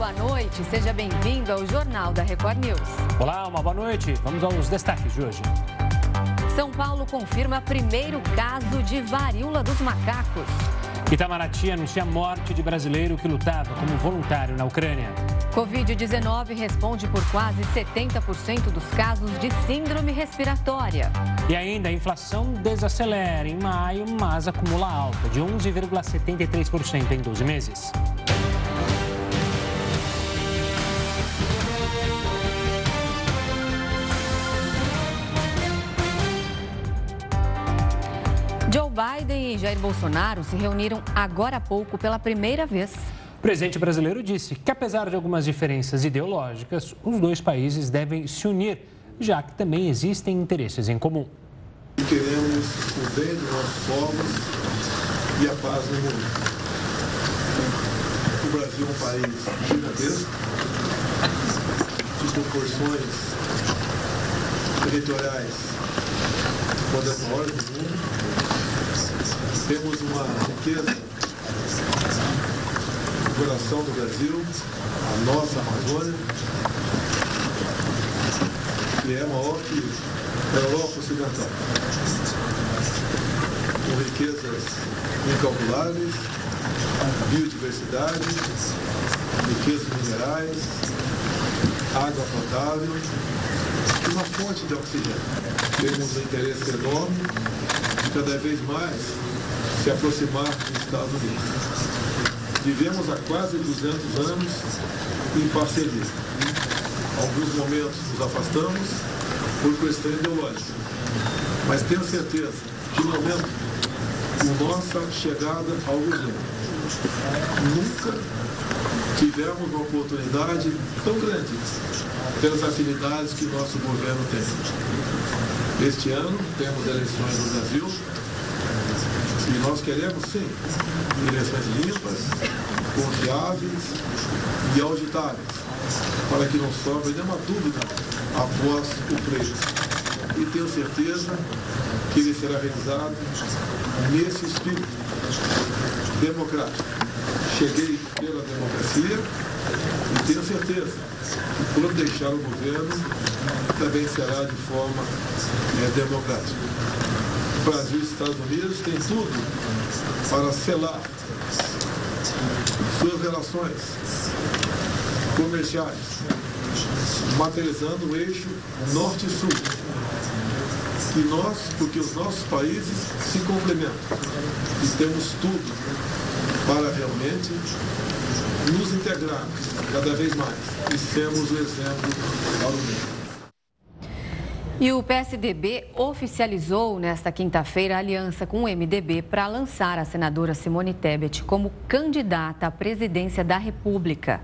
boa noite. Seja bem-vindo ao Jornal da Record News. Olá, uma boa noite. Vamos aos destaques de hoje. São Paulo confirma primeiro caso de varíola dos macacos. Itamaraty anuncia a morte de brasileiro que lutava como voluntário na Ucrânia. Covid-19 responde por quase 70% dos casos de síndrome respiratória. E ainda a inflação desacelera em maio, mas acumula alta de 11,73% em 12 meses. Joe Biden e Jair Bolsonaro se reuniram agora há pouco pela primeira vez. O presidente brasileiro disse que, apesar de algumas diferenças ideológicas, os dois países devem se unir, já que também existem interesses em comum. Queremos o bem dos nossos povos e a paz no mundo. O Brasil é um país gigantesco, de proporções territoriais uma das maiores do mundo temos uma riqueza no coração do Brasil, a nossa Amazônia, que é maior que a Europa Ocidental. Com riquezas incalculáveis, biodiversidade, riquezas minerais, água potável e uma fonte de oxigênio. Temos um interesse enorme cada vez mais se aproximar dos Estados Unidos. Vivemos há quase 200 anos em parceria. Alguns momentos nos afastamos por questão ideológica, mas tenho certeza que no momento de nossa chegada ao governo, nunca tivemos uma oportunidade tão grande pelas afinidades que nosso governo tem. Este ano temos eleições no Brasil nós queremos, sim, eleições limpas, confiáveis e auditáveis, para que não sobre nenhuma dúvida após o pleito. E tenho certeza que ele será realizado nesse espírito democrático. Cheguei pela democracia e tenho certeza que quando deixar o governo também será de forma é, democrática. Brasil e Estados Unidos têm tudo para selar suas relações comerciais, materializando o eixo norte-sul. E nós, porque os nossos países se complementam e temos tudo para realmente nos integrarmos cada vez mais e sermos o exemplo ao mundo. E o PSDB oficializou nesta quinta-feira a aliança com o MDB para lançar a senadora Simone Tebet como candidata à presidência da República.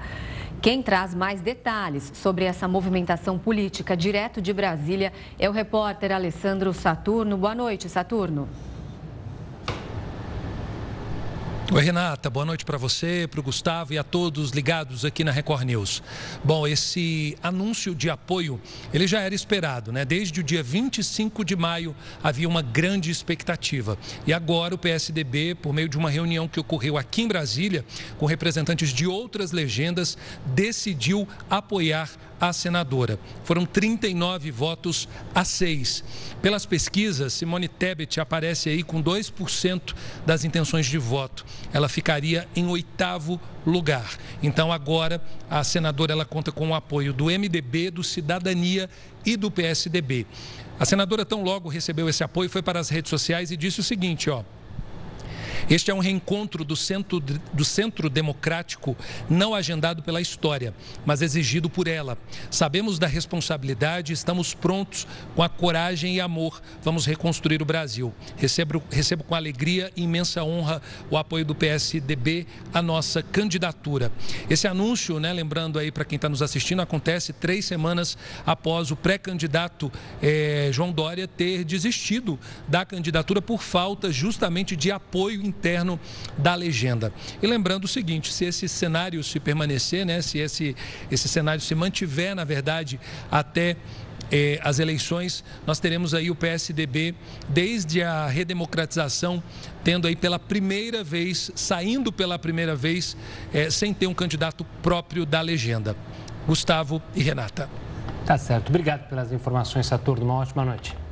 Quem traz mais detalhes sobre essa movimentação política direto de Brasília é o repórter Alessandro Saturno. Boa noite, Saturno. Oi, Renata, boa noite para você, para o Gustavo e a todos ligados aqui na Record News. Bom, esse anúncio de apoio, ele já era esperado, né? Desde o dia 25 de maio havia uma grande expectativa. E agora o PSDB, por meio de uma reunião que ocorreu aqui em Brasília, com representantes de outras legendas, decidiu apoiar a senadora. Foram 39 votos a 6. Pelas pesquisas, Simone Tebet aparece aí com 2% das intenções de voto. Ela ficaria em oitavo lugar. Então agora a senadora ela conta com o apoio do MDB, do Cidadania e do PSDB. A senadora tão logo recebeu esse apoio foi para as redes sociais e disse o seguinte, ó: este é um reencontro do centro, do centro democrático não agendado pela história, mas exigido por ela. Sabemos da responsabilidade, estamos prontos com a coragem e amor. Vamos reconstruir o Brasil. Recebo, recebo com alegria e imensa honra o apoio do PSDB à nossa candidatura. Esse anúncio, né, lembrando aí para quem está nos assistindo, acontece três semanas após o pré-candidato eh, João Dória ter desistido da candidatura por falta justamente de apoio interno da legenda. E lembrando o seguinte, se esse cenário se permanecer, né, se esse, esse cenário se mantiver, na verdade, até eh, as eleições, nós teremos aí o PSDB, desde a redemocratização, tendo aí pela primeira vez, saindo pela primeira vez, eh, sem ter um candidato próprio da legenda. Gustavo e Renata. Tá certo. Obrigado pelas informações, Saturno. Uma ótima noite.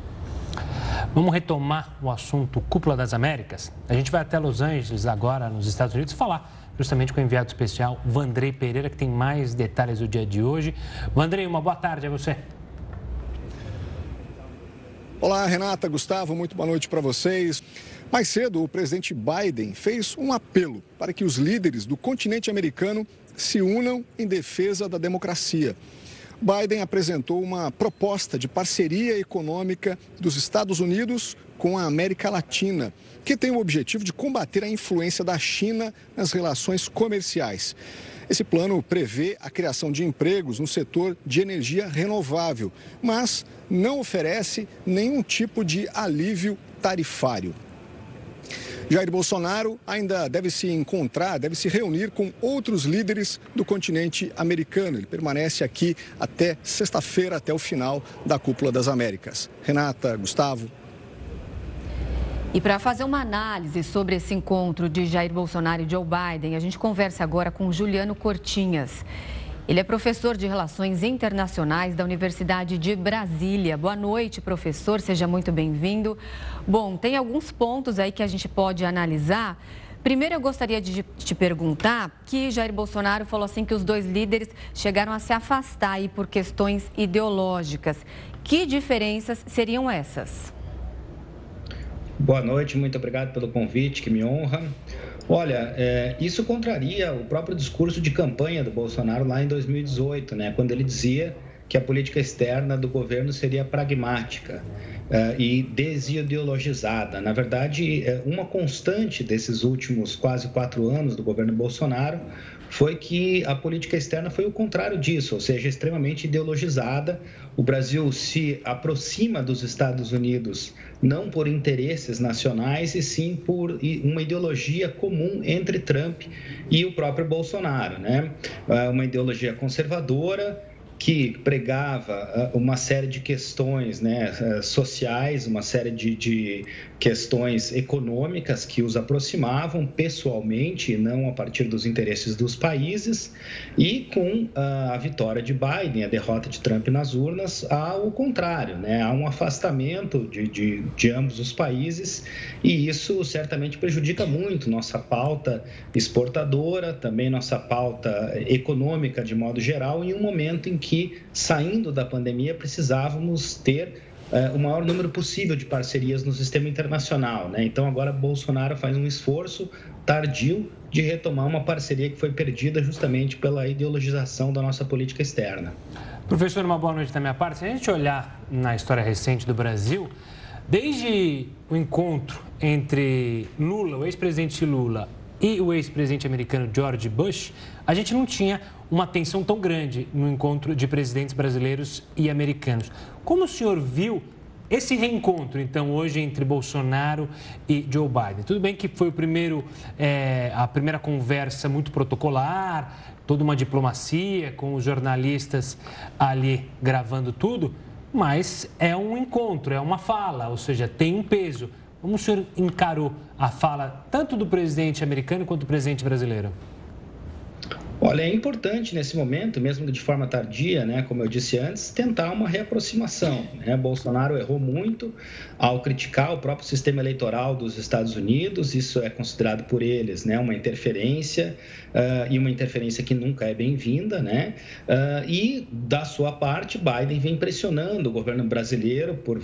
Vamos retomar o assunto Cúpula das Américas. A gente vai até Los Angeles agora, nos Estados Unidos, falar justamente com o enviado especial Vandrei Pereira, que tem mais detalhes do dia de hoje. Vandrei, uma boa tarde a você. Olá, Renata, Gustavo, muito boa noite para vocês. Mais cedo, o presidente Biden fez um apelo para que os líderes do continente americano se unam em defesa da democracia. Biden apresentou uma proposta de parceria econômica dos Estados Unidos com a América Latina, que tem o objetivo de combater a influência da China nas relações comerciais. Esse plano prevê a criação de empregos no setor de energia renovável, mas não oferece nenhum tipo de alívio tarifário. Jair Bolsonaro ainda deve se encontrar, deve se reunir com outros líderes do continente americano. Ele permanece aqui até sexta-feira, até o final da Cúpula das Américas. Renata, Gustavo. E para fazer uma análise sobre esse encontro de Jair Bolsonaro e Joe Biden, a gente conversa agora com Juliano Cortinhas. Ele é professor de Relações Internacionais da Universidade de Brasília. Boa noite, professor, seja muito bem-vindo. Bom, tem alguns pontos aí que a gente pode analisar. Primeiro, eu gostaria de te perguntar que Jair Bolsonaro falou assim que os dois líderes chegaram a se afastar aí por questões ideológicas. Que diferenças seriam essas? Boa noite, muito obrigado pelo convite, que me honra. Olha, é, isso contraria o próprio discurso de campanha do Bolsonaro lá em 2018, né, quando ele dizia que a política externa do governo seria pragmática uh, e desideologizada. Na verdade, é, uma constante desses últimos quase quatro anos do governo Bolsonaro foi que a política externa foi o contrário disso, ou seja, extremamente ideologizada. O Brasil se aproxima dos Estados Unidos não por interesses nacionais, e sim por uma ideologia comum entre Trump e o próprio Bolsonaro, né? É uma ideologia conservadora que pregava uh, uma série de questões né, uh, sociais, uma série de, de, questões econômicas que os aproximavam pessoalmente não a partir dos interesses dos países, e com uh, a vitória de Biden, a derrota de Trump nas urnas, há o contrário, né? há um afastamento de, de, de ambos os países, e isso certamente prejudica muito nossa pauta exportadora, também nossa pauta econômica de modo geral, em um momento em que, saindo da pandemia, precisávamos ter é, o maior número possível de parcerias no sistema internacional. Né? Então, agora Bolsonaro faz um esforço tardio de retomar uma parceria que foi perdida justamente pela ideologização da nossa política externa. Professor, uma boa noite da minha parte. Se a gente olhar na história recente do Brasil, desde o encontro entre Lula, o ex-presidente Lula, e o ex-presidente americano George Bush, a gente não tinha uma tensão tão grande no encontro de presidentes brasileiros e americanos. Como o senhor viu esse reencontro, então, hoje entre Bolsonaro e Joe Biden? Tudo bem que foi o primeiro, é, a primeira conversa muito protocolar, toda uma diplomacia, com os jornalistas ali gravando tudo, mas é um encontro, é uma fala, ou seja, tem um peso. Como o senhor encarou a fala tanto do presidente americano quanto do presidente brasileiro? Olha, é importante nesse momento, mesmo de forma tardia, né, como eu disse antes, tentar uma reaproximação. Né? Bolsonaro errou muito ao criticar o próprio sistema eleitoral dos Estados Unidos, isso é considerado por eles né, uma interferência uh, e uma interferência que nunca é bem-vinda. Né? Uh, e, da sua parte, Biden vem pressionando o governo brasileiro por,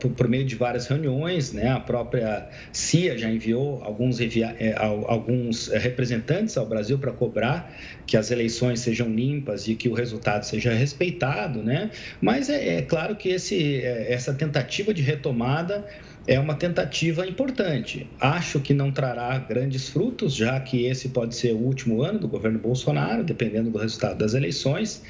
por, por meio de várias reuniões, né? a própria CIA já enviou alguns, eh, alguns representantes ao Brasil para cobrar que as eleições sejam limpas e que o resultado seja respeitado, né? Mas é, é claro que esse, é, essa tentativa de retomada é uma tentativa importante. Acho que não trará grandes frutos, já que esse pode ser o último ano do governo Bolsonaro, dependendo do resultado das eleições.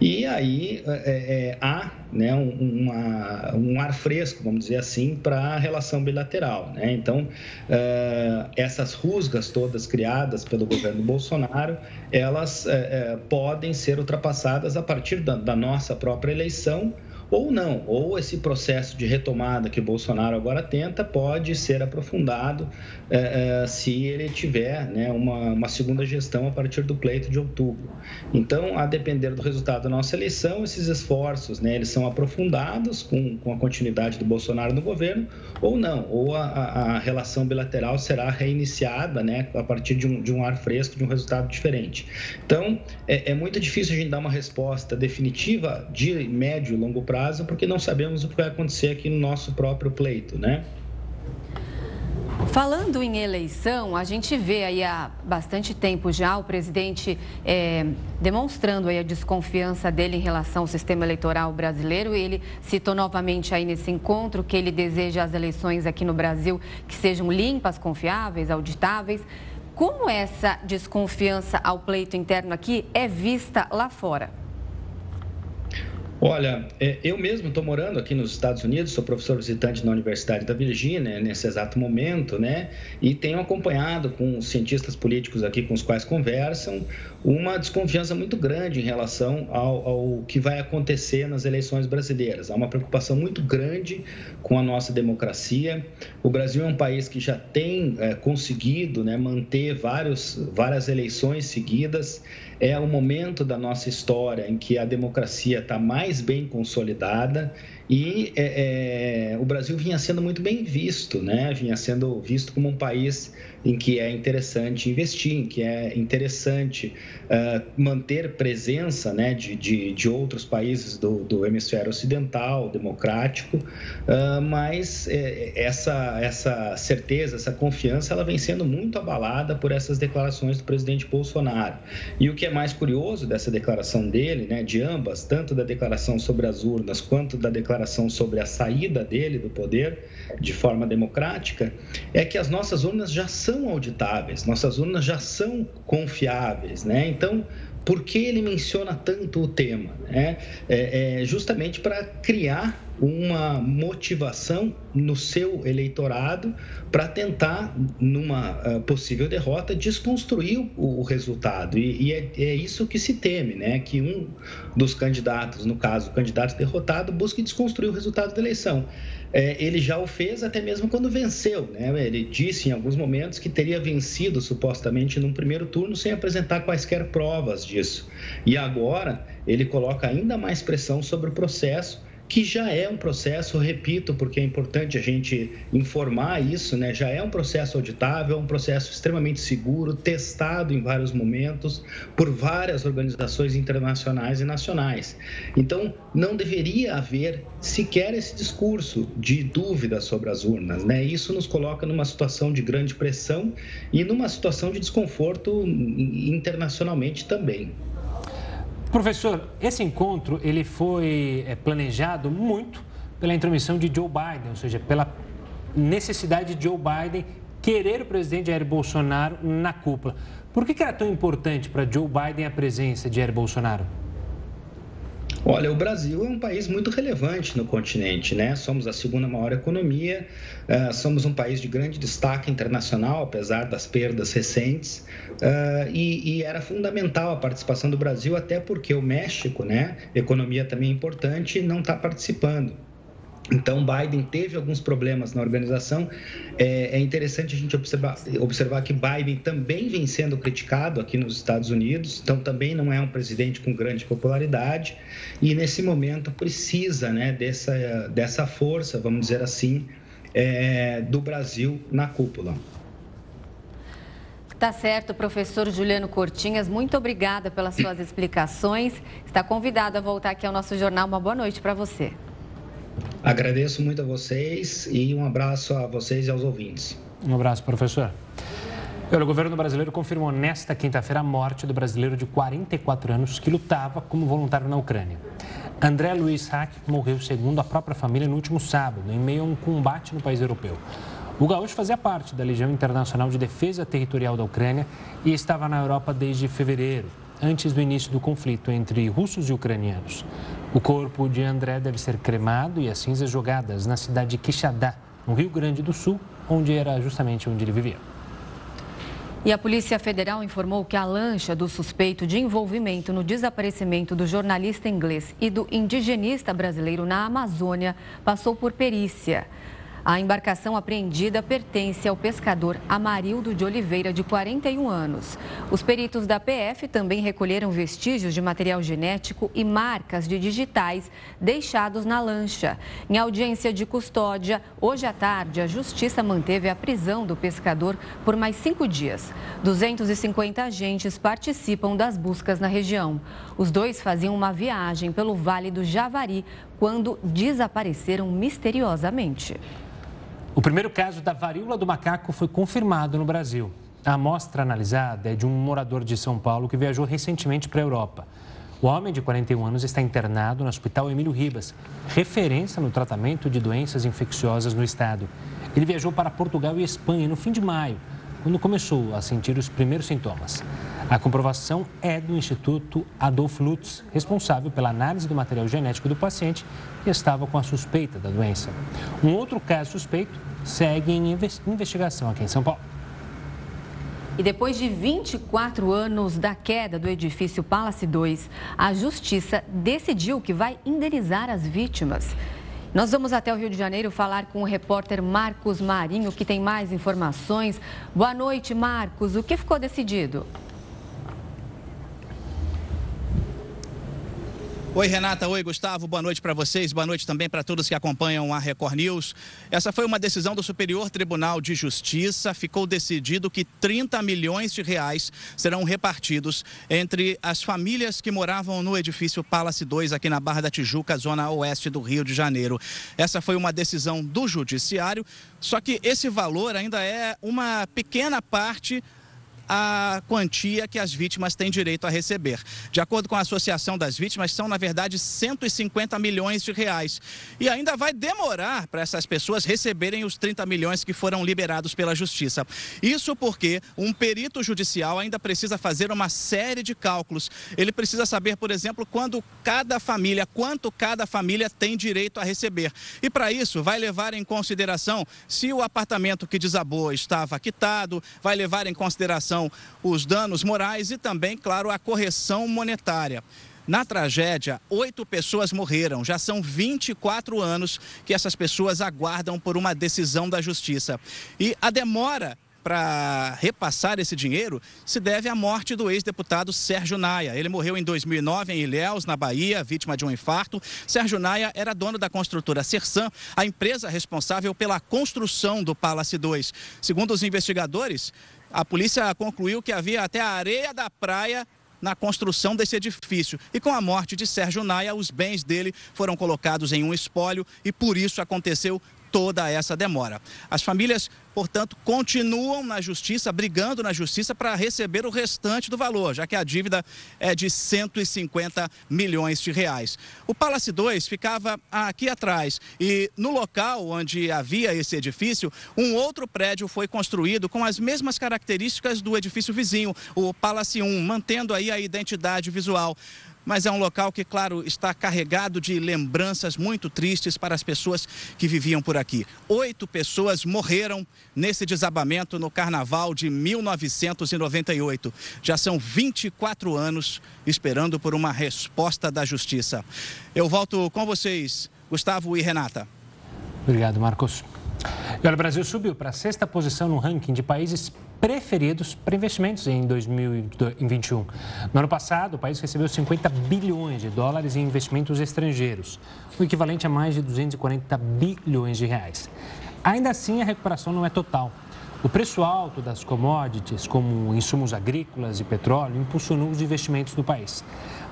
E aí é, é, há né, um, uma, um ar fresco, vamos dizer assim, para a relação bilateral. Né? Então, é, essas rusgas todas criadas pelo governo Bolsonaro, elas é, é, podem ser ultrapassadas a partir da, da nossa própria eleição ou não, ou esse processo de retomada que Bolsonaro agora tenta pode ser aprofundado é, é, se ele tiver né, uma, uma segunda gestão a partir do pleito de outubro. Então, a depender do resultado da nossa eleição, esses esforços né, eles são aprofundados com, com a continuidade do Bolsonaro no governo ou não, ou a, a relação bilateral será reiniciada né, a partir de um, de um ar fresco, de um resultado diferente. Então, é, é muito difícil a gente dar uma resposta definitiva de médio e longo prazo, porque não sabemos o que vai acontecer aqui no nosso próprio pleito, né? Falando em eleição, a gente vê aí há bastante tempo já o presidente é, demonstrando aí a desconfiança dele em relação ao sistema eleitoral brasileiro. Ele citou novamente aí nesse encontro que ele deseja as eleições aqui no Brasil que sejam limpas, confiáveis, auditáveis. Como essa desconfiança ao pleito interno aqui é vista lá fora? Olha, é, eu mesmo estou morando aqui nos Estados Unidos, sou professor visitante na Universidade da Virgínia nesse exato momento, né? E tenho acompanhado com os cientistas políticos aqui com os quais conversam uma desconfiança muito grande em relação ao, ao que vai acontecer nas eleições brasileiras. Há uma preocupação muito grande com a nossa democracia. O Brasil é um país que já tem é, conseguido né, manter vários, várias eleições seguidas é o momento da nossa história em que a democracia está mais bem consolidada e é, é, o Brasil vinha sendo muito bem visto, né? vinha sendo visto como um país em que é interessante investir, em que é interessante uh, manter presença né, de, de, de outros países do, do, hemisfério ocidental, democrático, uh, mas é, essa, essa certeza, essa confiança, ela vem sendo muito abalada por essas declarações do presidente Bolsonaro. E o que é mais curioso dessa declaração dele, né, de ambas, tanto da declaração sobre as urnas quanto da declaração sobre a saída dele do poder de forma democrática, é que as nossas urnas já são auditáveis, nossas urnas já são confiáveis, né? Então, por que ele menciona tanto o tema? Né? É, é justamente para criar uma motivação no seu eleitorado para tentar, numa uh, possível derrota, desconstruir o, o resultado. E, e é, é, isso que se teme, né? que um dos candidatos, no caso, o candidato derrotado, busque desconstruir o resultado da eleição. É, ele já o fez até mesmo quando venceu. Né? Ele disse em alguns momentos que teria vencido supostamente num primeiro turno sem apresentar quaisquer provas disso. E agora ele coloca ainda mais pressão sobre o processo que já é um processo, repito, porque é importante a gente informar isso, né? Já é um processo auditável, um processo extremamente seguro, testado em vários momentos por várias organizações internacionais e nacionais. Então, não deveria haver sequer esse discurso de dúvida sobre as urnas, né? Isso nos coloca numa situação de grande pressão e numa situação de desconforto internacionalmente também. Professor, esse encontro ele foi é, planejado muito pela intromissão de Joe Biden, ou seja, pela necessidade de Joe Biden querer o presidente Jair Bolsonaro na cúpula. Por que, que era tão importante para Joe Biden a presença de Jair Bolsonaro? Olha, o Brasil é um país muito relevante no continente, né? Somos a segunda maior economia, uh, somos um país de grande destaque internacional, apesar das perdas recentes, e, e, era fundamental a participação do Brasil, até porque o México, né, economia também importante, não está participando. Então, Biden teve alguns problemas na organização. É, é, interessante a gente observar, observar que Biden também vem sendo criticado aqui nos Estados Unidos, então também não é um presidente com grande popularidade e nesse momento precisa né, dessa, dessa força, vamos dizer assim, é, do Brasil na cúpula. Tá certo, professor Juliano Cortinhas, muito obrigada pelas suas explicações. Está convidado a voltar aqui ao nosso jornal. Uma boa noite para você. Agradeço muito a vocês e um abraço a vocês e aos ouvintes. Um abraço, professor. O governo brasileiro confirmou nesta quinta-feira a morte do brasileiro de 44 anos que lutava como voluntário na Ucrânia. André Luiz Hack morreu, segundo a própria família, no último sábado, em meio a um combate no país europeu. O gaúcho fazia parte da Legião Internacional de Defesa Territorial da Ucrânia e estava na Europa desde fevereiro antes do início do conflito entre russos e ucranianos. O corpo de André deve ser cremado e as cinzas jogadas na cidade de Quixadá, no Rio Grande do Sul, onde era justamente onde ele vivia. E a Polícia Federal informou que a lancha do suspeito de envolvimento no desaparecimento do jornalista inglês e do indigenista brasileiro na Amazônia passou por perícia. A embarcação apreendida pertence ao pescador Amarildo de Oliveira, de 41 anos. Os peritos da PF também recolheram vestígios de material genético e marcas de digitais deixados na lancha. Em audiência de custódia, hoje à tarde, a Justiça manteve a prisão do pescador por mais cinco dias. 250 agentes participam das buscas na região. Os dois faziam uma viagem pelo Vale do Javari quando desapareceram misteriosamente. O primeiro caso da varíola do macaco foi confirmado no Brasil. A amostra analisada é de um morador de São Paulo que viajou recentemente para a Europa. O homem de 41 anos está internado no Hospital Emílio Ribas, referência no tratamento de doenças infecciosas no estado. Ele viajou para Portugal e Espanha no fim de maio, quando começou a sentir os primeiros sintomas. A comprovação é do Instituto Adolf Lutz, responsável pela análise do material genético do paciente que estava com a suspeita da doença. Um outro caso suspeito segue em investigação aqui em São Paulo. E depois de 24 anos da queda do edifício Palace 2, a Justiça decidiu que vai indenizar as vítimas. Nós vamos até o Rio de Janeiro falar com o repórter Marcos Marinho, que tem mais informações. Boa noite, Marcos. O que ficou decidido? Oi, Renata. Oi, Gustavo. Boa noite para vocês. Boa noite também para todos que acompanham a Record News. Essa foi uma decisão do Superior Tribunal de Justiça. Ficou decidido que 30 milhões de reais serão repartidos entre as famílias que moravam no edifício Palace 2, aqui na Barra da Tijuca, zona oeste do Rio de Janeiro. Essa foi uma decisão do Judiciário, só que esse valor ainda é uma pequena parte a quantia que as vítimas têm direito a receber. De acordo com a Associação das Vítimas, são, na verdade, 150 milhões de reais. E ainda vai demorar para essas pessoas receberem os 30 milhões que foram liberados pela Justiça. Isso porque um perito judicial ainda precisa fazer uma série de cálculos. Ele precisa saber, por exemplo, quando cada família, quanto cada família tem direito a receber. E para isso, vai levar em consideração se o apartamento que desabou estava quitado, vai levar em consideração os danos morais e também, claro, a correção monetária. Na tragédia, oito pessoas morreram. Já são 24 anos que essas pessoas aguardam por uma decisão da justiça. E a demora para repassar esse dinheiro se deve à morte do ex-deputado Sérgio Naia. Ele morreu em 2009 em Ilhéus, na Bahia, vítima de um infarto. Sérgio Naia era dono da construtora Sersan, a empresa responsável pela construção do Palace 2. Segundo os investigadores, a polícia concluiu que havia até areia da praia na construção desse edifício. E com a morte de Sérgio Naia, os bens dele foram colocados em um espólio e por isso aconteceu toda essa demora. As famílias, portanto, continuam na justiça, brigando na justiça para receber o restante do valor, já que a dívida é de 150 milhões de reais. O Palace 2 ficava aqui atrás e no local onde havia esse edifício, um outro prédio foi construído com as mesmas características do edifício vizinho, o Palace 1, mantendo aí a identidade visual mas é um local que, claro, está carregado de lembranças muito tristes para as pessoas que viviam por aqui. Oito pessoas morreram nesse desabamento no carnaval de 1998. Já são 24 anos esperando por uma resposta da justiça. Eu volto com vocês, Gustavo e Renata. Obrigado, Marcos. E olha, o Brasil subiu para a sexta posição no ranking de países preferidos para investimentos em 2021. No ano passado, o país recebeu 50 bilhões de dólares em investimentos estrangeiros, o equivalente a mais de 240 bilhões de reais. Ainda assim, a recuperação não é total. O preço alto das commodities, como insumos agrícolas e petróleo, impulsionou os investimentos no país.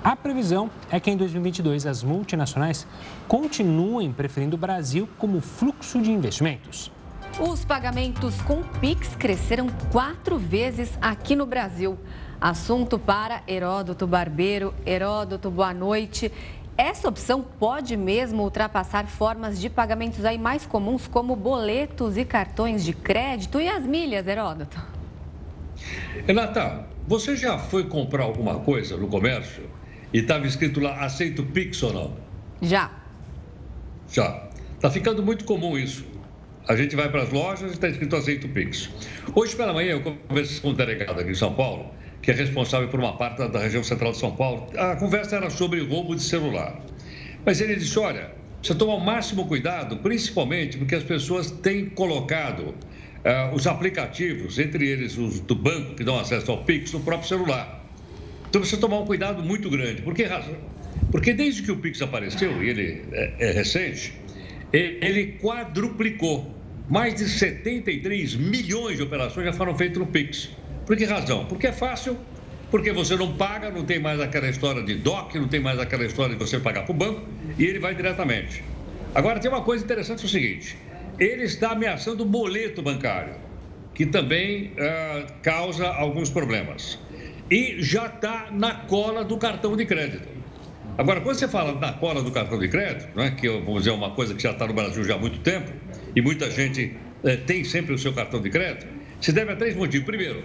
A previsão é que em 2022 as multinacionais continuem preferindo o Brasil como fluxo de investimentos. Os pagamentos com Pix cresceram quatro vezes aqui no Brasil. Assunto para Heródoto Barbeiro. Heródoto, boa noite. Essa opção pode mesmo ultrapassar formas de pagamentos aí mais comuns, como boletos e cartões de crédito e as milhas, Heródoto? Renata, você já foi comprar alguma coisa no comércio e estava escrito lá aceito Pix ou não? Já. Já. Está ficando muito comum isso. A gente vai para as lojas e está escrito aceito Pix. Hoje pela manhã eu conversei com um delegado aqui em São Paulo, que é responsável por uma parte da região central de São Paulo. A conversa era sobre roubo de celular. Mas ele disse: olha, precisa tomar o máximo cuidado, principalmente porque as pessoas têm colocado uh, os aplicativos, entre eles os do banco, que dão acesso ao Pix, no próprio celular. Então precisa tomar um cuidado muito grande. Por que razão? Porque desde que o Pix apareceu, e ele é, é recente, ele quadruplicou. Mais de 73 milhões de operações já foram feitas no Pix. Por que razão? Porque é fácil, porque você não paga, não tem mais aquela história de DOC, não tem mais aquela história de você pagar para o banco e ele vai diretamente. Agora, tem uma coisa interessante: é o seguinte, ele está ameaçando o boleto bancário, que também uh, causa alguns problemas. E já está na cola do cartão de crédito. Agora, quando você fala na cola do cartão de crédito, né, que vou dizer uma coisa que já está no Brasil já há muito tempo, e muita gente eh, tem sempre o seu cartão de crédito, se deve a três motivos. Primeiro,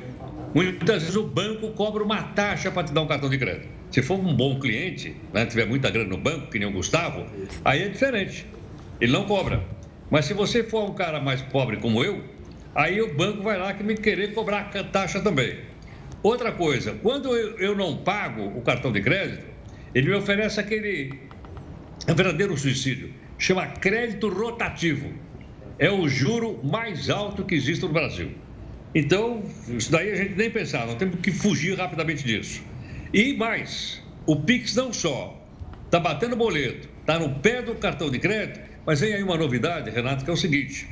Muitas vezes o banco cobra uma taxa para te dar um cartão de crédito. Se for um bom cliente, né, tiver muita grana no banco, que nem o Gustavo, aí é diferente. Ele não cobra. Mas se você for um cara mais pobre como eu, aí o banco vai lá que me querer cobrar a taxa também. Outra coisa, quando eu não pago o cartão de crédito, ele me oferece aquele verdadeiro suicídio. Chama crédito rotativo. É o juro mais alto que existe no Brasil. Então, isso daí a gente nem pensar, nós temos que fugir rapidamente disso. E mais, o Pix não só está batendo boleto, está no pé do cartão de crédito, mas vem aí uma novidade, Renato, que é o seguinte: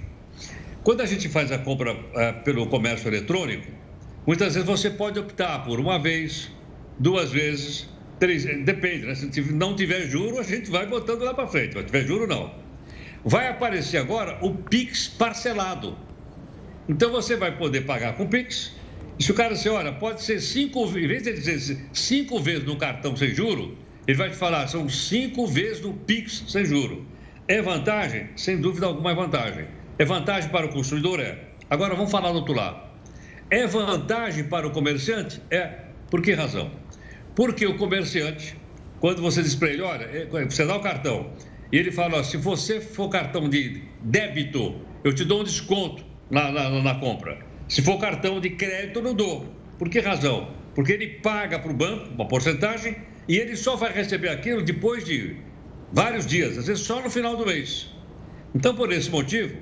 quando a gente faz a compra é, pelo comércio eletrônico, muitas vezes você pode optar por uma vez, duas vezes, três, depende, né? Se não tiver juro, a gente vai botando lá para frente, mas tiver juro, não. Vai aparecer agora o Pix parcelado. Então você vai poder pagar com Pix. E se o cara disser, olha, pode ser cinco, em vez de dizer cinco vezes no cartão sem juro, ele vai te falar, são cinco vezes no Pix sem juro. É vantagem? Sem dúvida alguma é vantagem. É vantagem para o consumidor? É. Agora vamos falar do outro lado. É vantagem para o comerciante? É. Por que razão? Porque o comerciante, quando você diz para ele, olha, é, você dá o cartão, e ele fala, se você for cartão de débito, eu te dou um desconto na, na, na compra. Se for cartão de crédito, eu não dou. Por que razão? Porque ele paga para o banco uma porcentagem e ele só vai receber aquilo depois de vários dias, às vezes só no final do mês. Então, por esse motivo,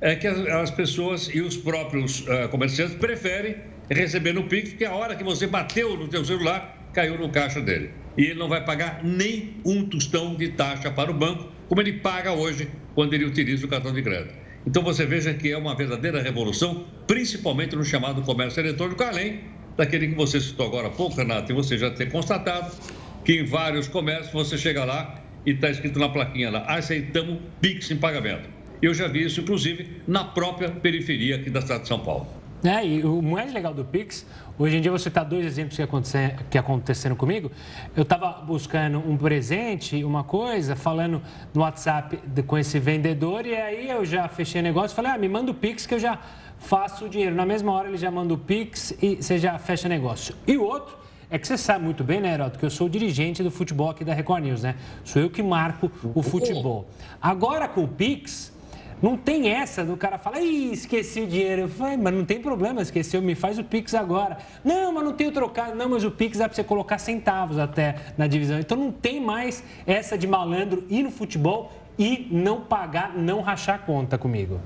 é que as, as pessoas e os próprios uh, comerciantes preferem receber no Pix, porque a hora que você bateu no seu celular, caiu no caixa dele. E ele não vai pagar nem um tostão de taxa para o banco, como ele paga hoje quando ele utiliza o cartão de crédito. Então você veja que é uma verdadeira revolução, principalmente no chamado comércio eletrônico, além daquele que você citou agora há pouco, Renato, e você já ter constatado que em vários comércios você chega lá e está escrito na plaquinha lá, aceitamos Pix em pagamento. Eu já vi isso, inclusive, na própria periferia aqui da cidade de São Paulo. É, e o mais legal do Pix, hoje em dia você está dois exemplos que, acontecer, que aconteceram comigo. Eu estava buscando um presente, uma coisa, falando no WhatsApp de, com esse vendedor, e aí eu já fechei negócio e falei, ah, me manda o Pix que eu já faço o dinheiro. Na mesma hora ele já manda o Pix e você já fecha negócio. E o outro é que você sabe muito bem, né, Heroto, que eu sou dirigente do futebol aqui da Record News, né? Sou eu que marco o futebol. Agora com o Pix não tem essa do cara falar, Ih, esqueci o dinheiro. Eu falei, mas não tem problema, esqueceu, me faz o Pix agora. Não, mas não tenho trocado. Não, mas o Pix dá para você colocar centavos até na divisão. Então não tem mais essa de malandro ir no futebol e não pagar, não rachar conta comigo.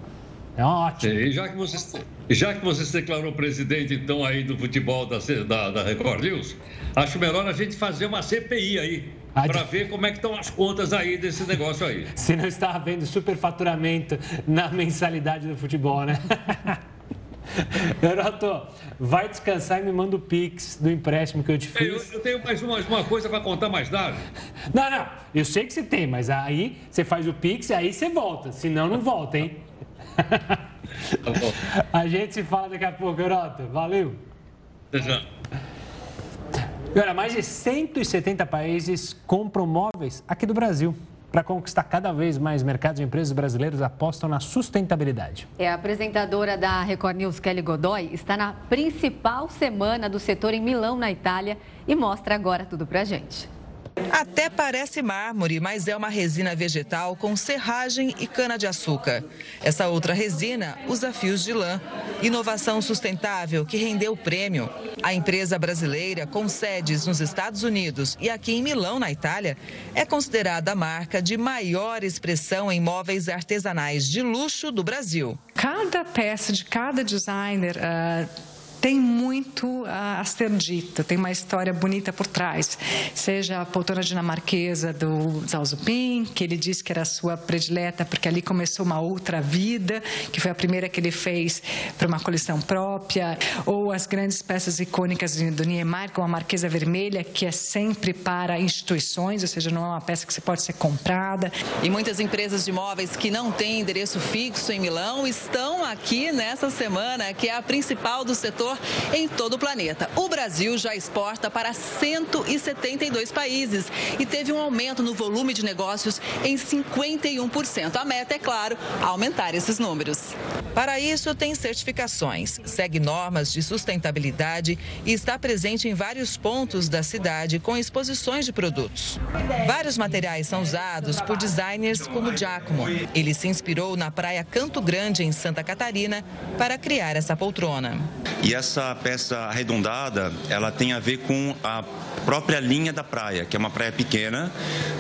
É ótimo. E já que você, já que você se declarou presidente, então, aí do futebol da, da, da Record News, acho melhor a gente fazer uma CPI aí para ver como é que estão as contas aí desse negócio aí. Se não está havendo superfaturamento na mensalidade do futebol, né? Heroto, vai descansar e me manda o Pix do empréstimo que eu te fiz. Eu, eu tenho mais uma, uma coisa para contar mais nada. Não, não, eu sei que você tem, mas aí você faz o Pix e aí você volta. Senão, não volta, hein? Tá a gente se fala daqui a pouco, Heroto. Valeu. Até já. E olha, mais de 170 países compram móveis aqui do Brasil. Para conquistar cada vez mais mercados, empresas brasileiras apostam na sustentabilidade. É, a apresentadora da Record News, Kelly Godoy, está na principal semana do setor em Milão, na Itália, e mostra agora tudo para a gente. Até parece mármore, mas é uma resina vegetal com serragem e cana-de-açúcar. Essa outra resina usa fios de lã. Inovação sustentável que rendeu o prêmio. A empresa brasileira, com sedes nos Estados Unidos e aqui em Milão, na Itália, é considerada a marca de maior expressão em móveis artesanais de luxo do Brasil. Cada peça de cada designer. Uh tem muito a ser dito, tem uma história bonita por trás. Seja a poltrona dinamarquesa do Zhao Zupin, que ele disse que era a sua predileta porque ali começou uma outra vida, que foi a primeira que ele fez para uma coleção própria, ou as grandes peças icônicas do Niemeyer, como a Marquesa Vermelha, que é sempre para instituições, ou seja, não é uma peça que você pode ser comprada. E muitas empresas de móveis que não têm endereço fixo em Milão estão aqui nessa semana, que é a principal do setor em todo o planeta. O Brasil já exporta para 172 países e teve um aumento no volume de negócios em 51%. A meta, é claro, aumentar esses números. Para isso, tem certificações, segue normas de sustentabilidade e está presente em vários pontos da cidade com exposições de produtos. Vários materiais são usados por designers como Giacomo. Ele se inspirou na praia Canto Grande, em Santa Catarina, para criar essa poltrona. E essa peça arredondada, ela tem a ver com a própria linha da praia, que é uma praia pequena,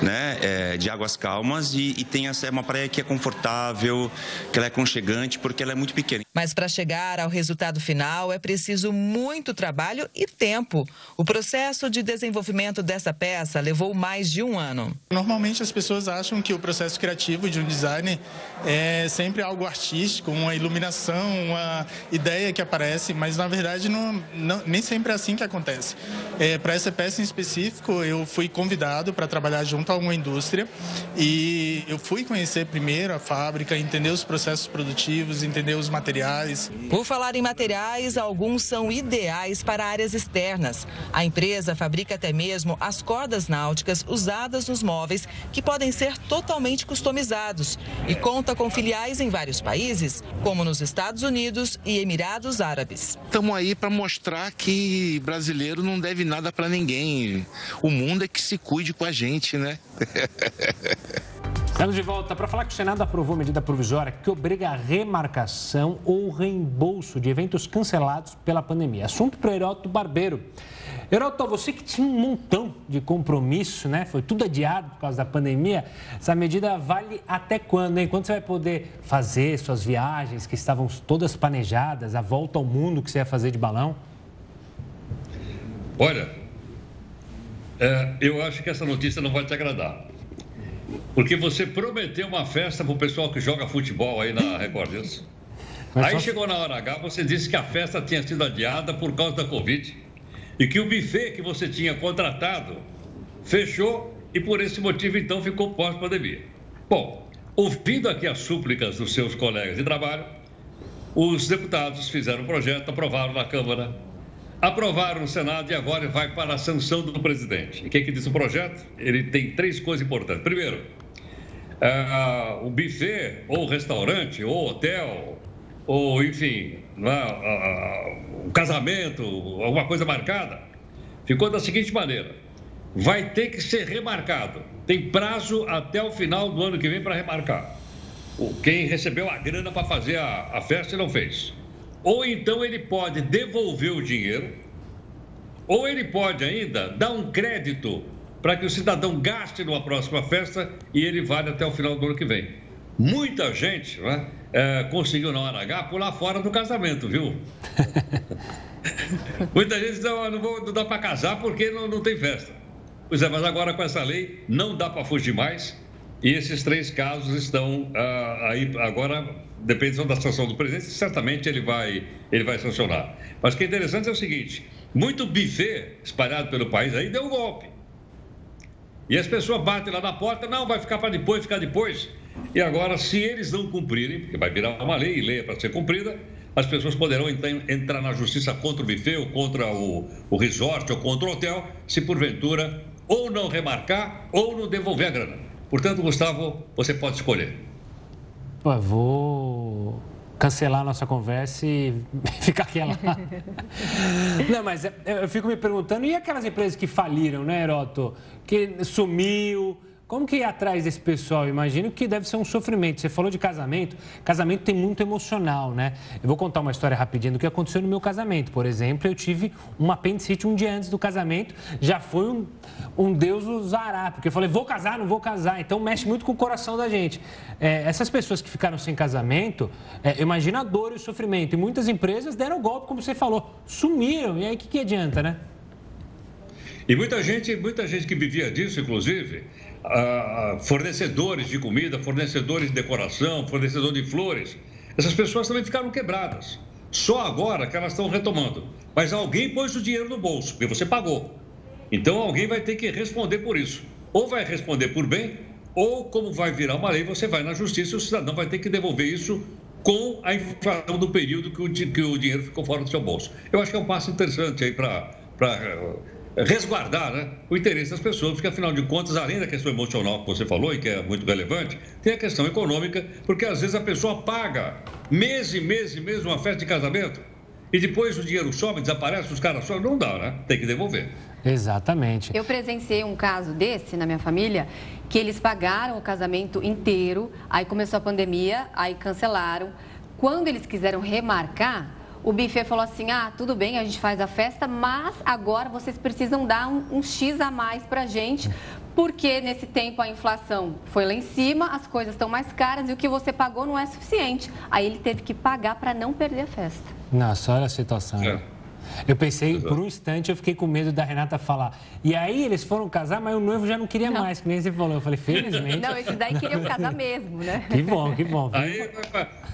né, é, de águas calmas e, e tem essa é uma praia que é confortável, que ela é conchegante porque ela é muito pequena. Mas para chegar ao resultado final é preciso muito trabalho e tempo. O processo de desenvolvimento dessa peça levou mais de um ano. Normalmente as pessoas acham que o processo criativo de um designer é sempre algo artístico, uma iluminação, uma ideia que aparece, mas na verdade não, não nem sempre é assim que acontece. É, para essa peça em específico, eu fui convidado para trabalhar junto a uma indústria e eu fui conhecer primeiro a fábrica, entender os processos produtivos, entender os materiais. Por falar em materiais, alguns são ideais para áreas externas. A empresa fabrica até mesmo as cordas náuticas usadas nos móveis, que podem ser totalmente customizados, e conta com filiais em vários países, como nos Estados Unidos e Emirados Árabes. Estamos aí para mostrar que brasileiro não deve nada para ninguém. O mundo é que se cuide com a gente, né? Estamos de volta para falar que o Senado aprovou medida provisória que obriga a remarcação ou reembolso de eventos cancelados pela pandemia. Assunto para Heroto Barbeiro. Heroto, você que tinha um montão de compromisso, né? Foi tudo adiado por causa da pandemia. Essa medida vale até quando, hein? Quando você vai poder fazer suas viagens que estavam todas planejadas, a volta ao mundo que você ia fazer de balão? Olha, é, eu acho que essa notícia não vai te agradar. Porque você prometeu uma festa para o pessoal que joga futebol aí na Record isso. Aí só... chegou na hora H, você disse que a festa tinha sido adiada por causa da Covid e que o buffet que você tinha contratado fechou e por esse motivo então ficou pós-pandemia. Bom, ouvindo aqui as súplicas dos seus colegas de trabalho, os deputados fizeram um projeto, aprovaram na Câmara, aprovaram no Senado e agora vai para a sanção do presidente. E o que, que diz o projeto? Ele tem três coisas importantes. Primeiro, uh, o buffet, ou restaurante, ou hotel, ou enfim, uh, uh, um casamento, alguma coisa marcada, ficou da seguinte maneira: vai ter que ser remarcado. Tem prazo até o final do ano que vem para remarcar. Quem recebeu a grana para fazer a, a festa não fez. Ou então ele pode devolver o dinheiro, ou ele pode ainda dar um crédito para que o cidadão gaste numa próxima festa e ele vale até o final do ano que vem. Muita gente né, é, conseguiu na hora H pular fora do casamento, viu? Muita gente diz, não, não, vou, não dá para casar porque não, não tem festa. Pois é, mas agora com essa lei não dá para fugir mais. E esses três casos estão ah, aí agora, depende da sanção do presidente, certamente ele vai, ele vai sancionar. Mas o que é interessante é o seguinte: muito buffet espalhado pelo país aí deu um golpe. E as pessoas batem lá na porta, não, vai ficar para depois, ficar depois. E agora, se eles não cumprirem, porque vai virar uma lei e lei é para ser cumprida, as pessoas poderão então entrar na justiça contra o buffet, ou contra o, o resort, ou contra o hotel, se porventura ou não remarcar ou não devolver a grana. Portanto, Gustavo, você pode escolher. Pô, vou cancelar a nossa conversa e ficar aquela. Não, mas é, eu fico me perguntando, e aquelas empresas que faliram, né, Heroto? Que sumiu, como que ir atrás desse pessoal? Imagino que deve ser um sofrimento. Você falou de casamento. Casamento tem muito emocional, né? Eu vou contar uma história rapidinho do que aconteceu no meu casamento. Por exemplo, eu tive uma apendicite um dia antes do casamento. Já foi um, um Deus usará, porque eu falei, vou casar, não vou casar. Então mexe muito com o coração da gente. É, essas pessoas que ficaram sem casamento, é, imagina a dor e o sofrimento. E muitas empresas deram golpe, como você falou, sumiram. E aí o que, que adianta, né? E muita gente, muita gente que vivia disso, inclusive, fornecedores de comida, fornecedores de decoração, fornecedores de flores. Essas pessoas também ficaram quebradas. Só agora que elas estão retomando. Mas alguém pôs o dinheiro no bolso, porque você pagou. Então alguém vai ter que responder por isso. Ou vai responder por bem, ou como vai virar uma lei, você vai na justiça e o cidadão vai ter que devolver isso com a inflação do período que o, que o dinheiro ficou fora do seu bolso. Eu acho que é um passo interessante aí para resguardar né, o interesse das pessoas, porque afinal de contas, além da questão emocional que você falou e que é muito relevante, tem a questão econômica, porque às vezes a pessoa paga mês e mês e mês uma festa de casamento e depois o dinheiro sobe, desaparece, os caras só não dá, né? Tem que devolver. Exatamente. Eu presenciei um caso desse na minha família, que eles pagaram o casamento inteiro, aí começou a pandemia, aí cancelaram. Quando eles quiseram remarcar, o buffet falou assim: ah, tudo bem, a gente faz a festa, mas agora vocês precisam dar um, um X a mais para gente, porque nesse tempo a inflação foi lá em cima, as coisas estão mais caras e o que você pagou não é suficiente. Aí ele teve que pagar para não perder a festa. Nossa, olha a situação. É. Eu pensei, Exato. por um instante, eu fiquei com medo da Renata falar. E aí eles foram casar, mas o noivo já não queria não. mais, que nem você falou. Eu falei, felizmente. Não, esses daí queriam casar mesmo, né? Que bom, que bom. Aí,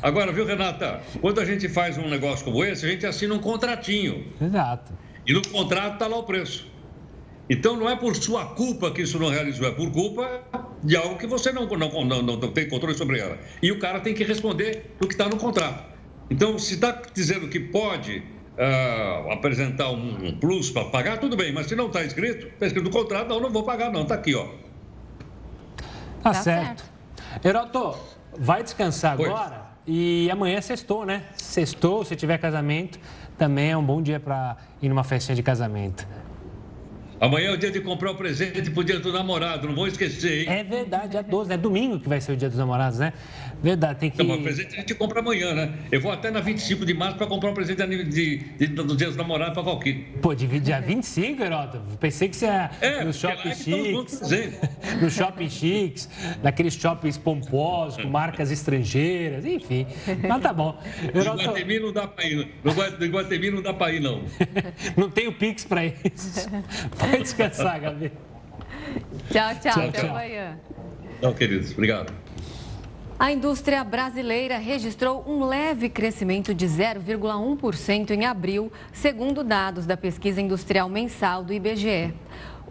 agora, viu, Renata? Quando a gente faz um negócio como esse, a gente assina um contratinho. Exato. E no contrato está lá o preço. Então não é por sua culpa que isso não realizou, é por culpa de algo que você não, não, não, não tem controle sobre ela. E o cara tem que responder o que está no contrato. Então, se está dizendo que pode uh, apresentar um, um plus para pagar, tudo bem, mas se não está escrito, está escrito no contrato, não, não vou pagar, não, está aqui, ó. Tá, tá certo. certo. Heroto, vai descansar pois. agora e amanhã é sextou, né? Sextou, se tiver casamento, também é um bom dia para ir numa festinha de casamento. Amanhã é o dia de comprar o presente pro dia do namorado, não vou esquecer, hein? É verdade, é 12, é domingo que vai ser o dia dos namorados, né? Verdade, tem que. Não, mas o presente a gente compra amanhã, né? Eu vou até na 25 de março para comprar um presente de, de, de, do dia dos namorados para Valquíria. Pô, de dia 25, Herota? Pensei que você ia é, no shopping chiques. no shopping chiques, naqueles shoppings pomposos, com marcas estrangeiras, enfim. Mas tá bom. Herota... No Guatemi não dá para ir. No Guatemi não dá para ir, não. não tenho Pix para isso. Vai descansar, Gabi. Tchau, tchau. tchau até tchau. amanhã. Tchau, queridos. Obrigado. A indústria brasileira registrou um leve crescimento de 0,1% em abril, segundo dados da pesquisa industrial mensal do IBGE.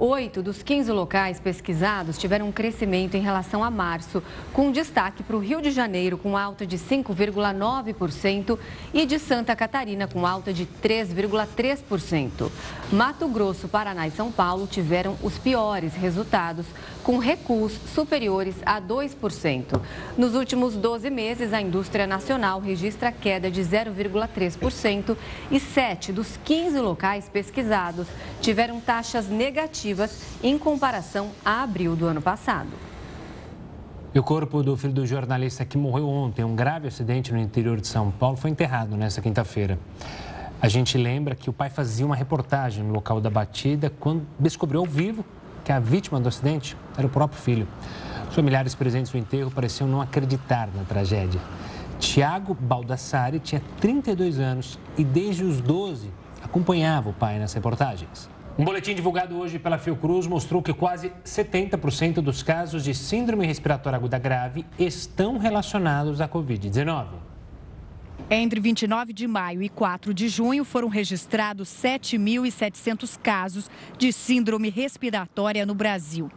Oito dos 15 locais pesquisados tiveram um crescimento em relação a março, com destaque para o Rio de Janeiro, com alta de 5,9%, e de Santa Catarina, com alta de 3,3%. Mato Grosso, Paraná e São Paulo tiveram os piores resultados, com recuos superiores a 2%. Nos últimos 12 meses, a indústria nacional registra queda de 0,3% e sete dos 15 locais pesquisados tiveram taxas negativas em comparação a abril do ano passado. E o corpo do filho do jornalista que morreu ontem, um grave acidente no interior de São Paulo, foi enterrado nesta quinta-feira. A gente lembra que o pai fazia uma reportagem no local da batida quando descobriu ao vivo que a vítima do acidente era o próprio filho. Os familiares presentes no enterro pareciam não acreditar na tragédia. Tiago Baldassari tinha 32 anos e desde os 12 acompanhava o pai nas reportagens. Um boletim divulgado hoje pela Fiocruz mostrou que quase 70% dos casos de síndrome respiratória aguda grave estão relacionados à Covid-19. Entre 29 de maio e 4 de junho foram registrados 7.700 casos de síndrome respiratória no Brasil.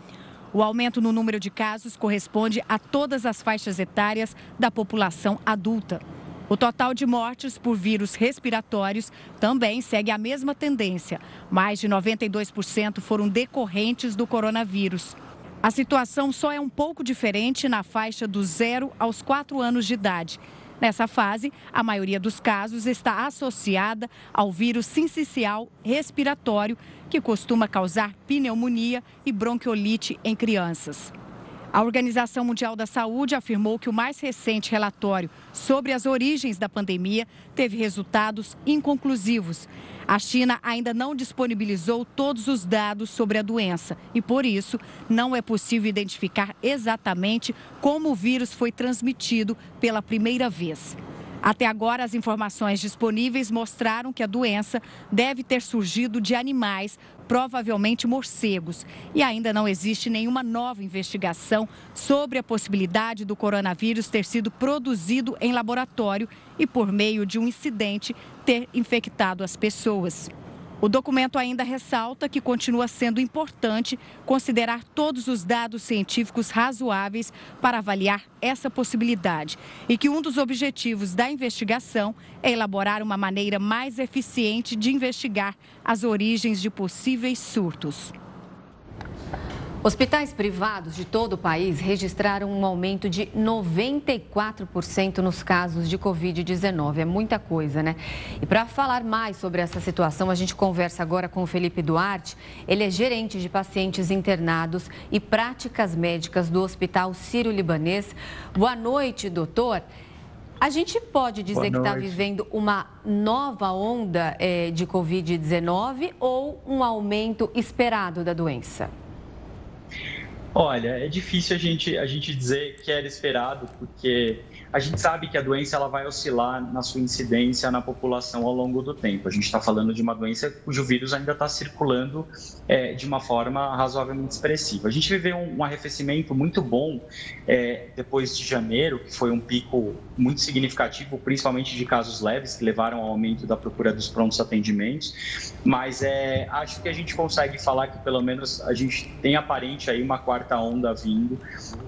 O aumento no número de casos corresponde a todas as faixas etárias da população adulta. O total de mortes por vírus respiratórios também segue a mesma tendência. Mais de 92% foram decorrentes do coronavírus. A situação só é um pouco diferente na faixa dos 0 aos 4 anos de idade. Nessa fase, a maioria dos casos está associada ao vírus sincicial respiratório, que costuma causar pneumonia e bronquiolite em crianças. A Organização Mundial da Saúde afirmou que o mais recente relatório sobre as origens da pandemia teve resultados inconclusivos. A China ainda não disponibilizou todos os dados sobre a doença e, por isso, não é possível identificar exatamente como o vírus foi transmitido pela primeira vez. Até agora, as informações disponíveis mostraram que a doença deve ter surgido de animais, provavelmente morcegos. E ainda não existe nenhuma nova investigação sobre a possibilidade do coronavírus ter sido produzido em laboratório e, por meio de um incidente, ter infectado as pessoas. O documento ainda ressalta que continua sendo importante considerar todos os dados científicos razoáveis para avaliar essa possibilidade e que um dos objetivos da investigação é elaborar uma maneira mais eficiente de investigar as origens de possíveis surtos. Hospitais privados de todo o país registraram um aumento de 94% nos casos de Covid-19. É muita coisa, né? E para falar mais sobre essa situação, a gente conversa agora com o Felipe Duarte. Ele é gerente de pacientes internados e práticas médicas do Hospital Sírio-Libanês. Boa noite, doutor. A gente pode dizer que está vivendo uma nova onda é, de Covid-19 ou um aumento esperado da doença? Olha, é difícil a gente, a gente dizer que era esperado, porque a gente sabe que a doença ela vai oscilar na sua incidência na população ao longo do tempo. A gente está falando de uma doença cujo vírus ainda está circulando é, de uma forma razoavelmente expressiva. A gente viveu um, um arrefecimento muito bom é, depois de janeiro, que foi um pico muito significativo, principalmente de casos leves, que levaram ao aumento da procura dos prontos atendimentos. Mas é, acho que a gente consegue falar que pelo menos a gente tem aparente aí uma quarta onda vindo,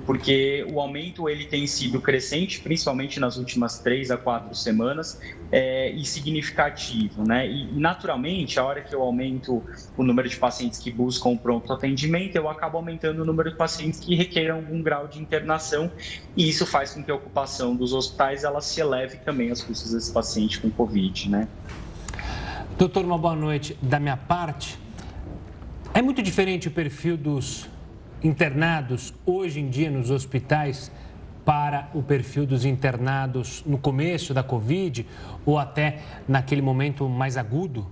porque o aumento ele tem sido crescente, principalmente nas últimas três a quatro semanas, é, e significativo, né? E naturalmente, a hora que eu aumento o número de pacientes que buscam o pronto atendimento, eu acabo aumentando o número de pacientes que requeram algum grau de internação, e isso faz com que a ocupação dos hospitais ela se eleve também aos custos desse paciente com Covid, né? Doutor, uma boa noite da minha parte. É muito diferente o perfil dos internados hoje em dia nos hospitais para o perfil dos internados no começo da Covid ou até naquele momento mais agudo?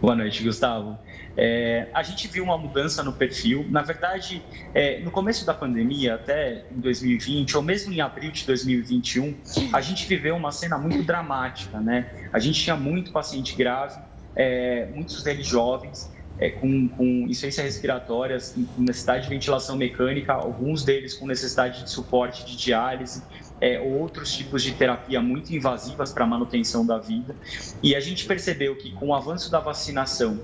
Boa noite, Gustavo. É, a gente viu uma mudança no perfil. Na verdade, é, no começo da pandemia, até em 2020, ou mesmo em abril de 2021, a gente viveu uma cena muito dramática, né? A gente tinha muito paciente grave, é, muitos deles jovens, é, com, com insuficiência respiratória, com necessidade de ventilação mecânica, alguns deles com necessidade de suporte de diálise, é, outros tipos de terapia muito invasivas para manutenção da vida. E a gente percebeu que com o avanço da vacinação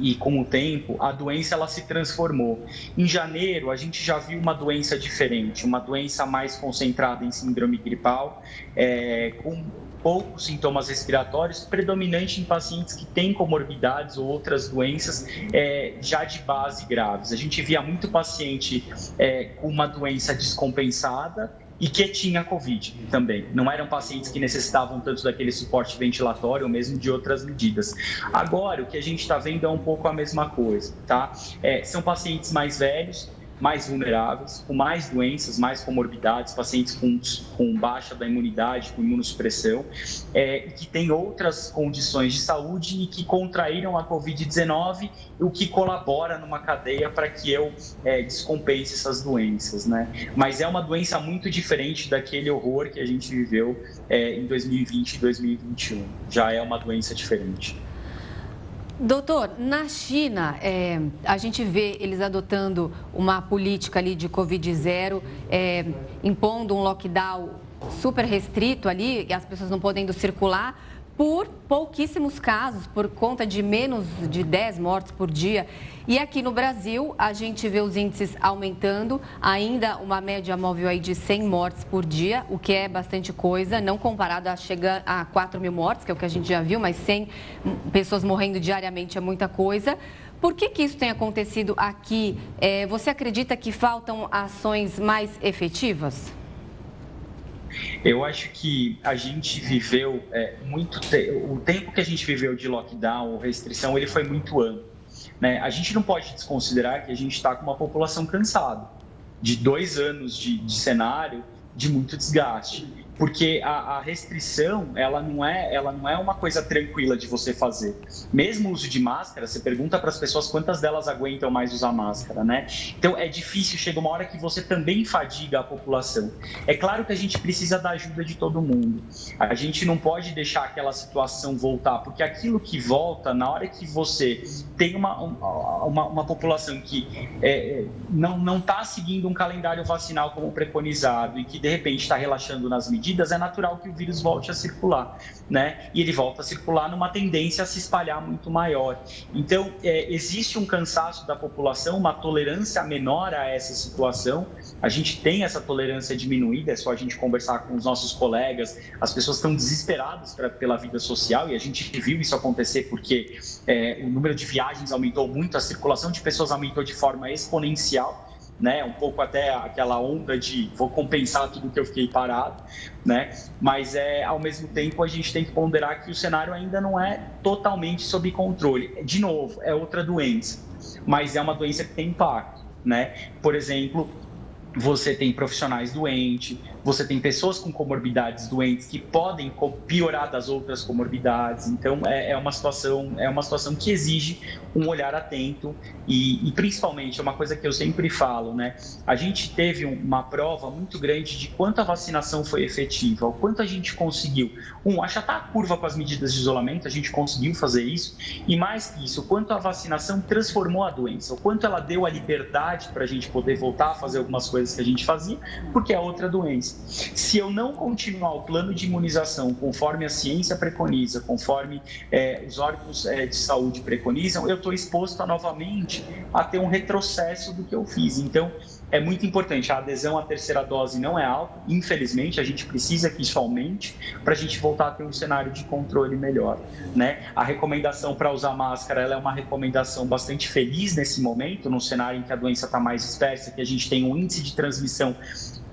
e com o tempo a doença ela se transformou. Em janeiro a gente já viu uma doença diferente, uma doença mais concentrada em síndrome gripal, é, com poucos sintomas respiratórios, predominante em pacientes que têm comorbidades ou outras doenças é, já de base graves. A gente via muito paciente é, com uma doença descompensada e que tinha Covid também. Não eram pacientes que necessitavam tanto daquele suporte ventilatório ou mesmo de outras medidas. Agora, o que a gente está vendo é um pouco a mesma coisa, tá? É, são pacientes mais velhos, mais vulneráveis, com mais doenças, mais comorbidades, pacientes com, com baixa da imunidade, com imunossupressão, é, que têm outras condições de saúde e que contraíram a Covid-19, o que colabora numa cadeia para que eu é, descompense essas doenças, né? Mas é uma doença muito diferente daquele horror que a gente viveu é, em 2020 e 2021. Já é uma doença diferente. Doutor, na China, é, a gente vê eles adotando uma política ali de Covid-0, é, impondo um lockdown super restrito ali, as pessoas não podendo circular por pouquíssimos casos, por conta de menos de 10 mortes por dia. E aqui no Brasil, a gente vê os índices aumentando, ainda uma média móvel aí de 100 mortes por dia, o que é bastante coisa, não comparado a chegar a 4 mil mortes, que é o que a gente já viu, mas 100 pessoas morrendo diariamente é muita coisa. Por que, que isso tem acontecido aqui? É, você acredita que faltam ações mais efetivas? Eu acho que a gente viveu é, muito te... o tempo que a gente viveu de lockdown restrição, ele foi muito amplo. Né? A gente não pode desconsiderar que a gente está com uma população cansada de dois anos de, de cenário de muito desgaste porque a, a, restrição ela não é ela não é uma coisa tranquila de você fazer. Mesmo o uso de máscara você pergunta para as pessoas quantas delas aguentam mais usar máscara né? Então é difícil chega uma hora que você também fadiga a população. É claro que a gente precisa da ajuda de todo mundo. A gente não pode deixar aquela situação voltar porque aquilo que volta na hora que você tem uma uma, uma população que é, não não está seguindo um calendário vacinal como preconizado e que de repente está relaxando nas medidas medidas, é natural que o vírus volte a circular, né? E ele volta a circular numa tendência a se espalhar muito maior. Então, é, existe um cansaço da população, uma tolerância menor a essa situação. A gente tem essa tolerância diminuída, é só a gente conversar com os nossos colegas. As pessoas estão desesperadas pra, pela vida social e a gente viu isso acontecer porque é, o número de viagens aumentou muito, a circulação de pessoas aumentou de forma exponencial né? Um pouco até aquela onda de vou compensar tudo que eu fiquei parado, né? Mas é ao mesmo tempo a gente tem que ponderar que o cenário ainda não é totalmente sob controle. De novo, é outra doença, mas é uma doença que tem impacto, né? Por exemplo, você tem profissionais doentes, você tem pessoas com comorbidades doentes que podem piorar das outras comorbidades. Então é, é uma situação é uma situação que exige um olhar atento e, e, principalmente é uma coisa que eu sempre falo, né? A gente teve uma prova muito grande de quanto a vacinação foi efetiva, o quanto a gente conseguiu, um, achatar a curva com as medidas de isolamento, a gente conseguiu fazer isso, e mais que isso, o quanto a vacinação transformou a doença, o quanto ela deu a liberdade para a gente poder voltar a fazer algumas coisas que a gente fazia, porque é outra doença. Se eu não continuar o plano de imunização conforme a ciência preconiza, conforme é, os órgãos é, de saúde preconizam, eu estou exposto a novamente a ter um retrocesso do que eu fiz. Então, é muito importante. A adesão à terceira dose não é alta, infelizmente, a gente precisa que isso aumente para a gente voltar a ter um cenário de controle melhor. Né? A recomendação para usar máscara é uma recomendação bastante feliz nesse momento, num cenário em que a doença está mais dispersa, que a gente tem um índice de transmissão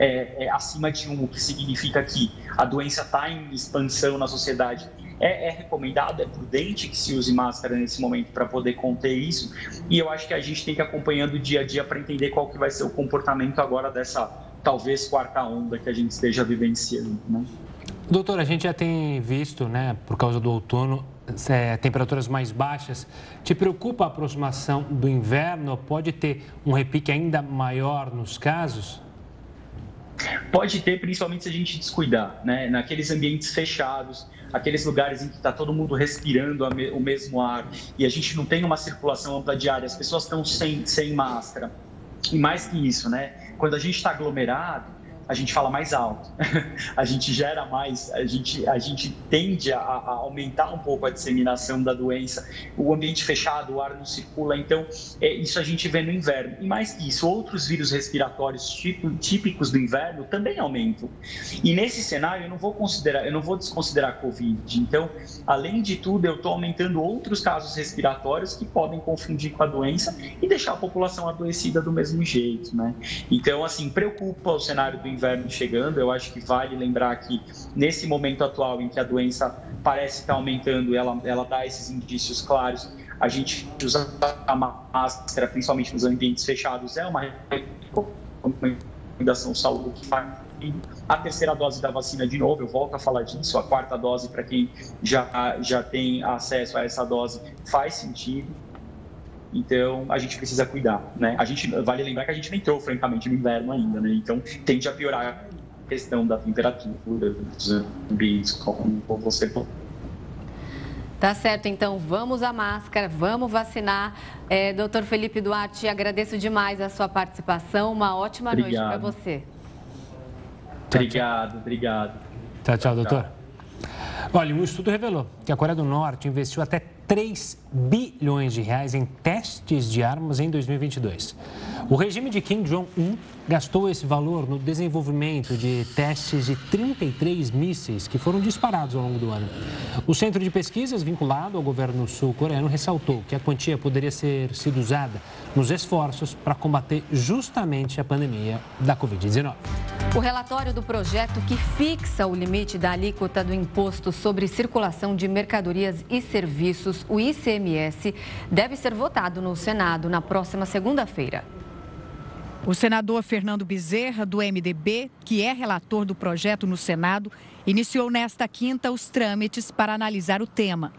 é, é, acima de um, o que significa que a doença está em expansão na sociedade. É, é, recomendado, é prudente que se use máscara nesse momento para poder conter isso. E eu acho que a gente tem que acompanhando dia a dia para entender qual que vai ser o comportamento agora dessa talvez quarta onda que a gente esteja vivenciando. Né? Doutor, a gente já tem visto, né, por causa do outono, é, temperaturas mais baixas. Te preocupa a aproximação do inverno? Pode ter um repique ainda maior nos casos? Pode ter, principalmente se a gente descuidar, né? Naqueles ambientes fechados, aqueles lugares em que está todo mundo respirando o mesmo ar e a gente não tem uma circulação ampla ar, as pessoas estão sem, sem máscara. E mais que isso, né? Quando a gente está aglomerado, a gente fala mais alto, a gente gera mais, a gente, a gente tende a, a, aumentar um pouco a disseminação da doença, o ambiente fechado, o ar não circula, então é, isso a gente vê no inverno. E mais que isso, outros vírus respiratórios tipo, típicos do inverno também aumentam. E nesse cenário eu não vou considerar, eu não vou desconsiderar a Covid. Então, além de tudo, eu estou aumentando outros casos respiratórios que podem confundir com a doença e deixar a população adoecida do mesmo jeito, né? Então, assim, preocupa o cenário do inverno inverno chegando, eu acho que vale lembrar que nesse momento atual em que a doença parece estar aumentando, ela, ela dá esses indícios claros, a gente usar a máscara, principalmente nos ambientes fechados, é uma recomendação saúde que faz a terceira dose da vacina, de novo, eu volto a falar disso, a quarta dose para quem já, já tem acesso a essa dose faz sentido. Então a gente precisa cuidar, né? A gente vale lembrar que a gente não entrou francamente no inverno ainda, né? Então tende a piorar a questão da temperatura dos ambientes, como você falou. Tá certo, então vamos à máscara, vamos vacinar. É, doutor Felipe Duarte, agradeço demais a sua participação. Uma ótima obrigado. noite para você. Obrigado, obrigado. Tchau, tchau, doutor. Olha, um estudo revelou que a Coreia do Norte investiu até 3 bilhões de reais em testes de armas em 2022. O regime de Kim Jong-un gastou esse valor no desenvolvimento de testes de 33 mísseis que foram disparados ao longo do ano. O centro de pesquisas vinculado ao governo sul-coreano ressaltou que a quantia poderia ser sido usada nos esforços para combater justamente a pandemia da Covid-19. O relatório do projeto que fixa o limite da alíquota do Imposto sobre Circulação de Mercadorias e Serviços, o ICMS, deve ser votado no Senado na próxima segunda-feira. O senador Fernando Bezerra, do MDB, que é relator do projeto no Senado, iniciou nesta quinta os trâmites para analisar o tema.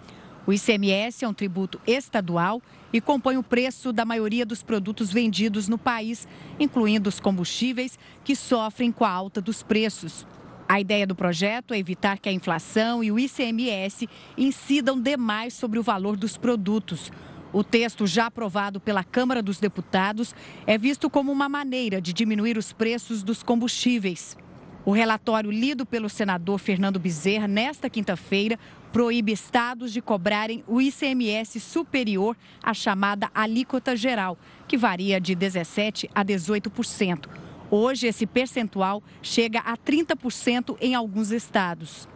O ICMS é um tributo estadual e compõe o preço da maioria dos produtos vendidos no país, incluindo os combustíveis, que sofrem com a alta dos preços. A ideia do projeto é evitar que a inflação e o ICMS incidam demais sobre o valor dos produtos. O texto, já aprovado pela Câmara dos Deputados, é visto como uma maneira de diminuir os preços dos combustíveis. O relatório lido pelo senador Fernando Bezerra nesta quinta-feira proíbe estados de cobrarem o ICMS superior à chamada alíquota geral, que varia de 17% a 18%. Hoje, esse percentual chega a 30% em alguns estados.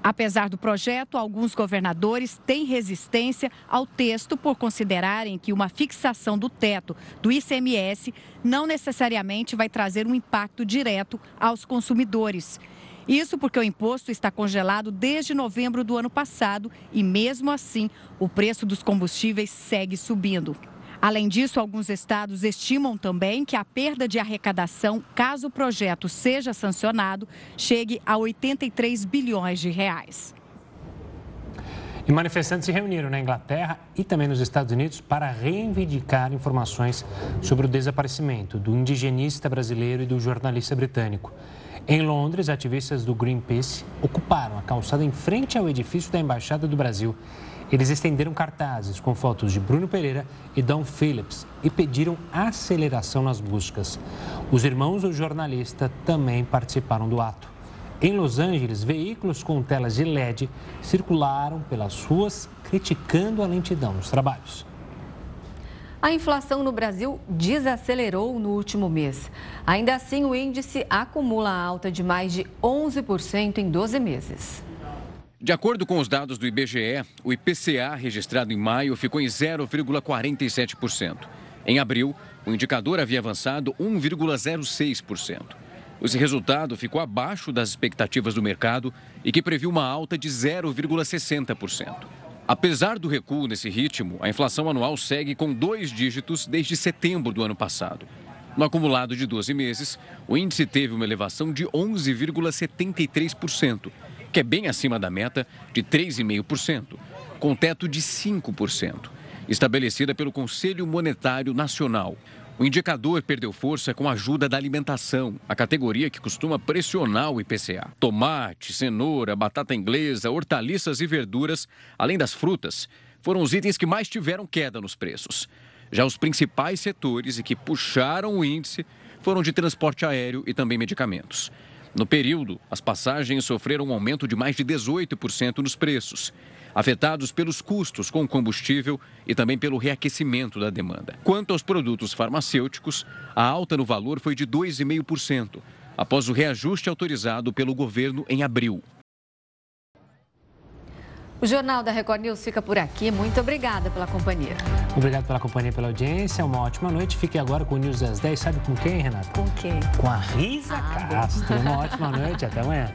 Apesar do projeto, alguns governadores têm resistência ao texto por considerarem que uma fixação do teto do ICMS não necessariamente vai trazer um impacto direto aos consumidores. Isso porque o imposto está congelado desde novembro do ano passado e, mesmo assim, o preço dos combustíveis segue subindo. Além disso, alguns estados estimam também que a perda de arrecadação, caso o projeto seja sancionado, chegue a 83 bilhões de reais. E manifestantes se reuniram na Inglaterra e também nos Estados Unidos para reivindicar informações sobre o desaparecimento do indigenista brasileiro e do jornalista britânico. Em Londres, ativistas do Greenpeace ocuparam a calçada em frente ao edifício da Embaixada do Brasil eles estenderam cartazes com fotos de Bruno Pereira e Don Phillips e pediram aceleração nas buscas. Os irmãos do jornalista também participaram do ato. Em Los Angeles, veículos com telas de LED circularam pelas ruas criticando a lentidão nos trabalhos. A inflação no Brasil desacelerou no último mês. Ainda assim, o índice acumula alta de mais de 11% em 12 meses. De acordo com os dados do IBGE, o IPCA registrado em maio ficou em 0,47%. Em abril, o indicador havia avançado 1,06%. Esse resultado ficou abaixo das expectativas do mercado e que previu uma alta de 0,60%. Apesar do recuo nesse ritmo, a inflação anual segue com dois dígitos desde setembro do ano passado. No acumulado de 12 meses, o índice teve uma elevação de 11,73% que é bem acima da meta de 3,5%, com teto de 5%, estabelecida pelo Conselho Monetário Nacional. O indicador perdeu força com a ajuda da alimentação, a categoria que costuma pressionar o IPCA. Tomate, cenoura, batata inglesa, hortaliças e verduras, além das frutas, foram os itens que mais tiveram queda nos preços. Já os principais setores e que puxaram o índice foram de transporte aéreo e também medicamentos. No período, as passagens sofreram um aumento de mais de 18% nos preços, afetados pelos custos com combustível e também pelo reaquecimento da demanda. Quanto aos produtos farmacêuticos, a alta no valor foi de 2,5%, após o reajuste autorizado pelo governo em abril. O Jornal da Record News fica por aqui. Muito obrigada pela companhia. Obrigado pela companhia e pela audiência. Uma ótima noite. Fique agora com o News das 10. Sabe com quem, Renata? Com quem? Com a Risa ah, Castro. Uma ótima noite. Até amanhã.